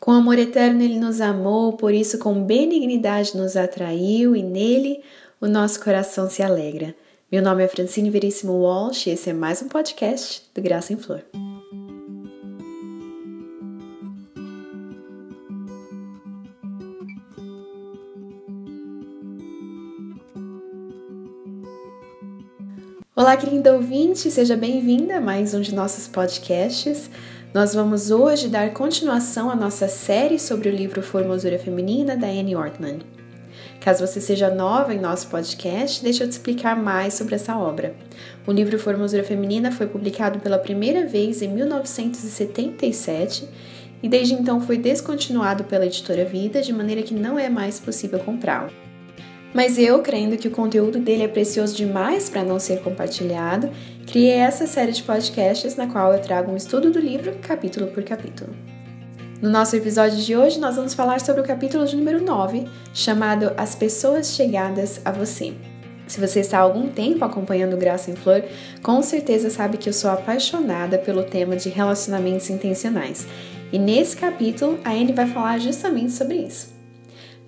Com amor eterno ele nos amou, por isso com benignidade nos atraiu e nele o nosso coração se alegra. Meu nome é Francine Veríssimo Walsh e esse é mais um podcast do Graça em Flor. Olá, querida ouvinte, seja bem-vinda a mais um de nossos podcasts. Nós vamos hoje dar continuação à nossa série sobre o livro Formosura Feminina da Anne Ortman. Caso você seja nova em nosso podcast, deixa eu te explicar mais sobre essa obra. O livro Formosura Feminina foi publicado pela primeira vez em 1977 e desde então foi descontinuado pela editora Vida, de maneira que não é mais possível comprá-lo. Mas eu, crendo que o conteúdo dele é precioso demais para não ser compartilhado, criei essa série de podcasts na qual eu trago um estudo do livro capítulo por capítulo. No nosso episódio de hoje, nós vamos falar sobre o capítulo de número 9, chamado As Pessoas Chegadas a Você. Se você está há algum tempo acompanhando Graça em Flor, com certeza sabe que eu sou apaixonada pelo tema de relacionamentos intencionais. E nesse capítulo, a Anne vai falar justamente sobre isso.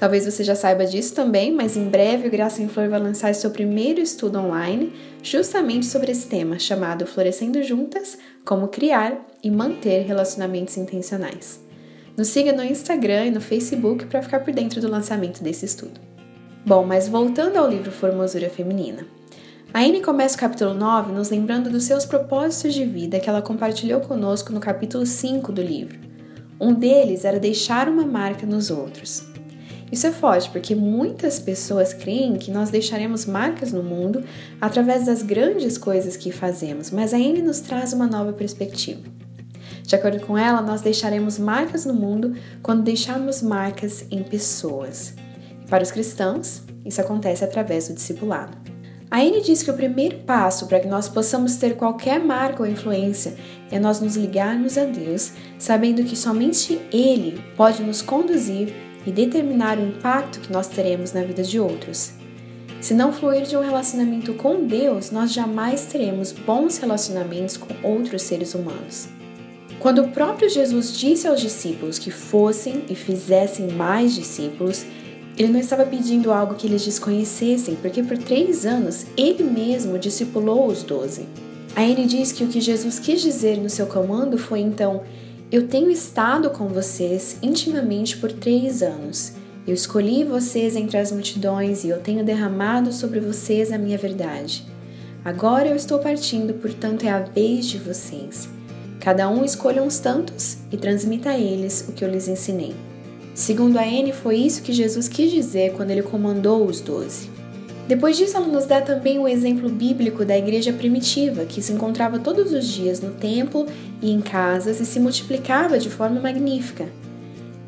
Talvez você já saiba disso também, mas em breve o Graça em Flor vai lançar seu primeiro estudo online justamente sobre esse tema, chamado Florescendo Juntas: Como Criar e Manter Relacionamentos Intencionais. Nos siga no Instagram e no Facebook para ficar por dentro do lançamento desse estudo. Bom, mas voltando ao livro Formosura Feminina. A Anne começa o capítulo 9 nos lembrando dos seus propósitos de vida que ela compartilhou conosco no capítulo 5 do livro. Um deles era deixar uma marca nos outros. Isso é forte porque muitas pessoas creem que nós deixaremos marcas no mundo através das grandes coisas que fazemos, mas a Anne nos traz uma nova perspectiva. De acordo com ela, nós deixaremos marcas no mundo quando deixarmos marcas em pessoas. Para os cristãos, isso acontece através do discipulado. A Anne diz que o primeiro passo para que nós possamos ter qualquer marca ou influência é nós nos ligarmos a Deus, sabendo que somente Ele pode nos conduzir e determinar o impacto que nós teremos na vida de outros. Se não fluir de um relacionamento com Deus, nós jamais teremos bons relacionamentos com outros seres humanos. Quando o próprio Jesus disse aos discípulos que fossem e fizessem mais discípulos, ele não estava pedindo algo que eles desconhecessem, porque por três anos ele mesmo discipulou os doze. Aí ele diz que o que Jesus quis dizer no seu comando foi então eu tenho estado com vocês intimamente por três anos. Eu escolhi vocês entre as multidões e eu tenho derramado sobre vocês a minha verdade. Agora eu estou partindo, portanto é a vez de vocês. Cada um escolha uns tantos e transmita a eles o que eu lhes ensinei. Segundo a N, foi isso que Jesus quis dizer quando ele comandou os doze. Depois disso, ela nos dá também o exemplo bíblico da igreja primitiva, que se encontrava todos os dias no templo e em casas e se multiplicava de forma magnífica.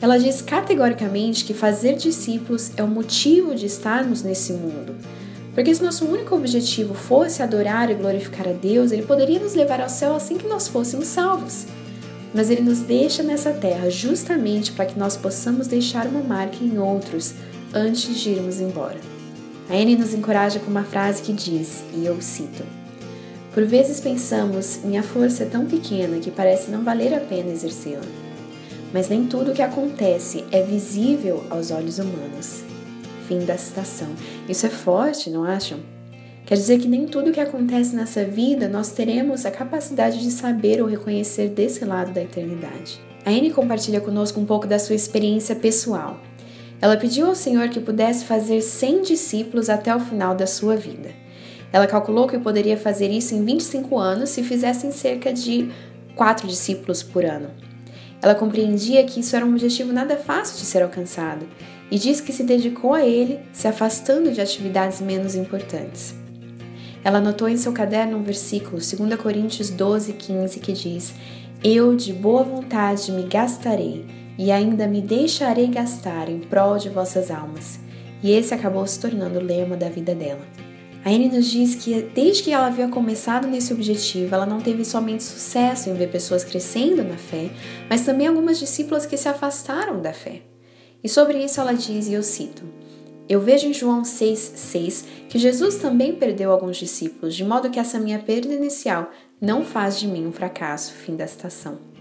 Ela diz categoricamente que fazer discípulos é o motivo de estarmos nesse mundo. Porque se nosso único objetivo fosse adorar e glorificar a Deus, Ele poderia nos levar ao céu assim que nós fôssemos salvos. Mas Ele nos deixa nessa terra justamente para que nós possamos deixar uma marca em outros antes de irmos embora. A Anne nos encoraja com uma frase que diz, e eu cito: Por vezes pensamos, minha força é tão pequena que parece não valer a pena exercê-la. Mas nem tudo o que acontece é visível aos olhos humanos. Fim da citação. Isso é forte, não acham? Quer dizer que nem tudo o que acontece nessa vida nós teremos a capacidade de saber ou reconhecer desse lado da eternidade. A Anne compartilha conosco um pouco da sua experiência pessoal. Ela pediu ao Senhor que pudesse fazer 100 discípulos até o final da sua vida. Ela calculou que poderia fazer isso em 25 anos se fizessem cerca de 4 discípulos por ano. Ela compreendia que isso era um objetivo nada fácil de ser alcançado e diz que se dedicou a ele, se afastando de atividades menos importantes. Ela anotou em seu caderno um versículo, 2 Coríntios 12, 15, que diz: Eu de boa vontade me gastarei e ainda me deixarei gastar em prol de vossas almas. E esse acabou se tornando o lema da vida dela. A Anne nos diz que desde que ela havia começado nesse objetivo, ela não teve somente sucesso em ver pessoas crescendo na fé, mas também algumas discípulas que se afastaram da fé. E sobre isso ela diz, e eu cito: Eu vejo em João 6,6 que Jesus também perdeu alguns discípulos, de modo que essa minha perda inicial não faz de mim um fracasso. Fim da citação.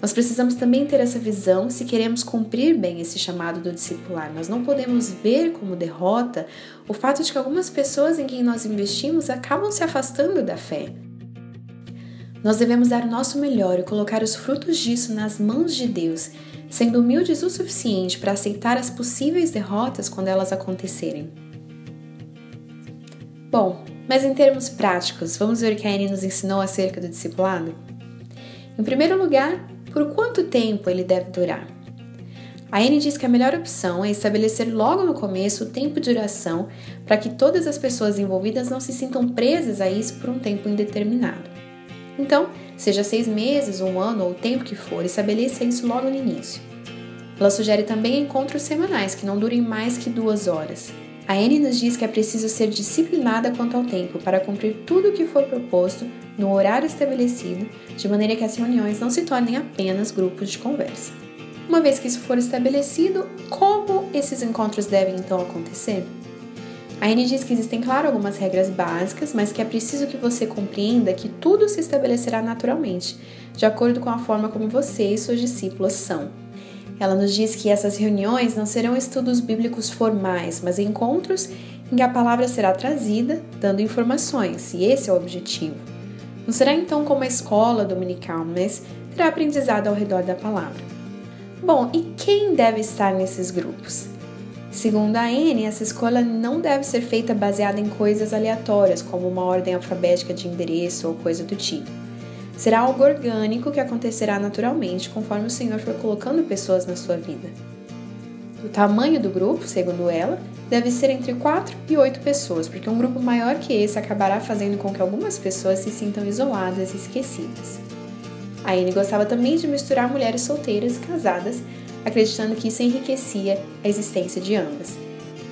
Nós precisamos também ter essa visão se queremos cumprir bem esse chamado do discipular. Nós não podemos ver como derrota o fato de que algumas pessoas em quem nós investimos acabam se afastando da fé. Nós devemos dar o nosso melhor e colocar os frutos disso nas mãos de Deus, sendo humildes o suficiente para aceitar as possíveis derrotas quando elas acontecerem. Bom, mas em termos práticos, vamos ver o que a Anne nos ensinou acerca do discipulado? Em primeiro lugar, por quanto tempo ele deve durar? A Anne diz que a melhor opção é estabelecer logo no começo o tempo de duração para que todas as pessoas envolvidas não se sintam presas a isso por um tempo indeterminado. Então, seja seis meses, um ano ou o tempo que for, estabeleça isso logo no início. Ela sugere também encontros semanais que não durem mais que duas horas. A Anne nos diz que é preciso ser disciplinada quanto ao tempo para cumprir tudo o que for proposto no horário estabelecido, de maneira que as reuniões não se tornem apenas grupos de conversa. Uma vez que isso for estabelecido, como esses encontros devem então acontecer? A Anne diz que existem, claro, algumas regras básicas, mas que é preciso que você compreenda que tudo se estabelecerá naturalmente, de acordo com a forma como você e suas discípulas são. Ela nos diz que essas reuniões não serão estudos bíblicos formais, mas encontros em que a palavra será trazida, dando informações, e esse é o objetivo. Não será então como a escola dominical, mas terá aprendizado ao redor da palavra. Bom, e quem deve estar nesses grupos? Segundo a Anne, essa escolha não deve ser feita baseada em coisas aleatórias, como uma ordem alfabética de endereço ou coisa do tipo. Será algo orgânico que acontecerá naturalmente conforme o Senhor for colocando pessoas na sua vida. O tamanho do grupo, segundo ela, deve ser entre 4 e 8 pessoas, porque um grupo maior que esse acabará fazendo com que algumas pessoas se sintam isoladas e esquecidas. A Anne gostava também de misturar mulheres solteiras e casadas, acreditando que isso enriquecia a existência de ambas.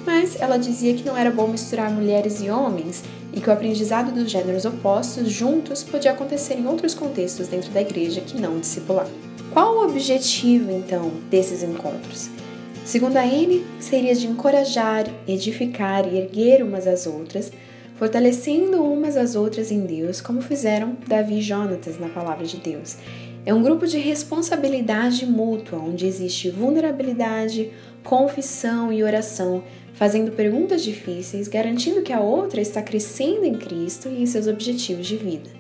Mas ela dizia que não era bom misturar mulheres e homens e que o aprendizado dos gêneros opostos juntos podia acontecer em outros contextos dentro da igreja que não o discipular. Qual o objetivo, então, desses encontros? Segundo a Anne, seria de encorajar, edificar e erguer umas às outras, fortalecendo umas às outras em Deus, como fizeram Davi e Jonatas na palavra de Deus. É um grupo de responsabilidade mútua, onde existe vulnerabilidade, confissão e oração, fazendo perguntas difíceis, garantindo que a outra está crescendo em Cristo e em seus objetivos de vida.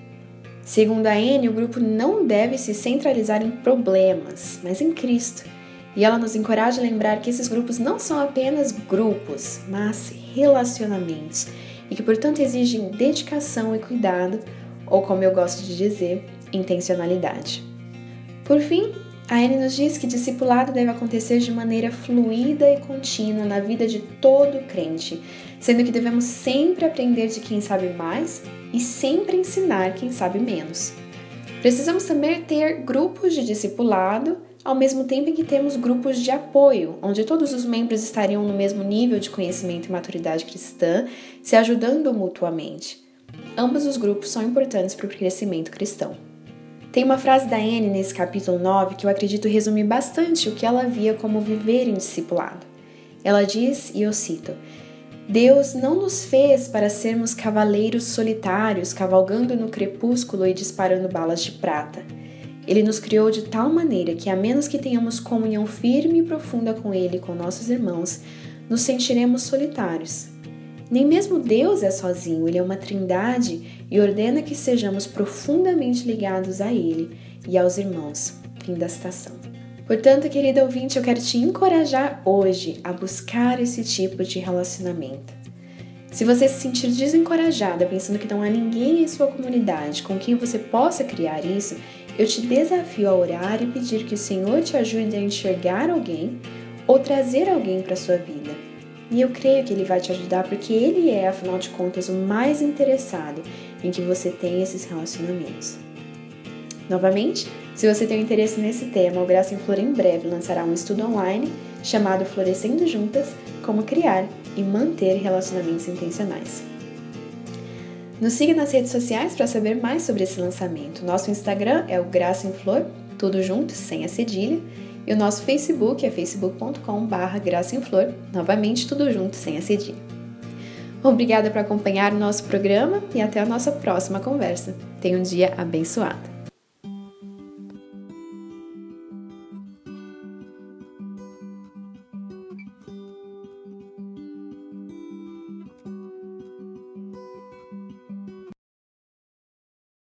Segundo a Anne, o grupo não deve se centralizar em problemas, mas em Cristo e ela nos encoraja a lembrar que esses grupos não são apenas grupos, mas relacionamentos, e que, portanto, exigem dedicação e cuidado, ou como eu gosto de dizer, intencionalidade. Por fim, a Anne nos diz que discipulado deve acontecer de maneira fluida e contínua na vida de todo crente, sendo que devemos sempre aprender de quem sabe mais e sempre ensinar quem sabe menos. Precisamos também ter grupos de discipulado ao mesmo tempo em que temos grupos de apoio, onde todos os membros estariam no mesmo nível de conhecimento e maturidade cristã, se ajudando mutuamente. Ambos os grupos são importantes para o crescimento cristão. Tem uma frase da Anne nesse capítulo 9 que eu acredito resumir bastante o que ela via como viver em discipulado. Ela diz, e eu cito: Deus não nos fez para sermos cavaleiros solitários, cavalgando no crepúsculo e disparando balas de prata. Ele nos criou de tal maneira que, a menos que tenhamos comunhão firme e profunda com Ele e com nossos irmãos, nos sentiremos solitários. Nem mesmo Deus é sozinho, Ele é uma trindade e ordena que sejamos profundamente ligados a Ele e aos irmãos. Fim da citação. Portanto, querida ouvinte, eu quero te encorajar hoje a buscar esse tipo de relacionamento. Se você se sentir desencorajada, pensando que não há ninguém em sua comunidade com quem você possa criar isso, eu te desafio a orar e pedir que o Senhor te ajude a enxergar alguém ou trazer alguém para sua vida. E eu creio que Ele vai te ajudar porque Ele é, afinal de contas, o mais interessado em que você tenha esses relacionamentos. Novamente, se você tem um interesse nesse tema, o Graça em Flor em breve lançará um estudo online chamado Florescendo Juntas Como Criar e Manter Relacionamentos Intencionais. Nos siga nas redes sociais para saber mais sobre esse lançamento. Nosso Instagram é o Graça em Flor, tudo junto, sem a cedilha, e o nosso Facebook é facebook.com.br Graça em Flor, novamente tudo junto, sem a cedilha. Obrigada por acompanhar o nosso programa e até a nossa próxima conversa. Tenha um dia abençoado.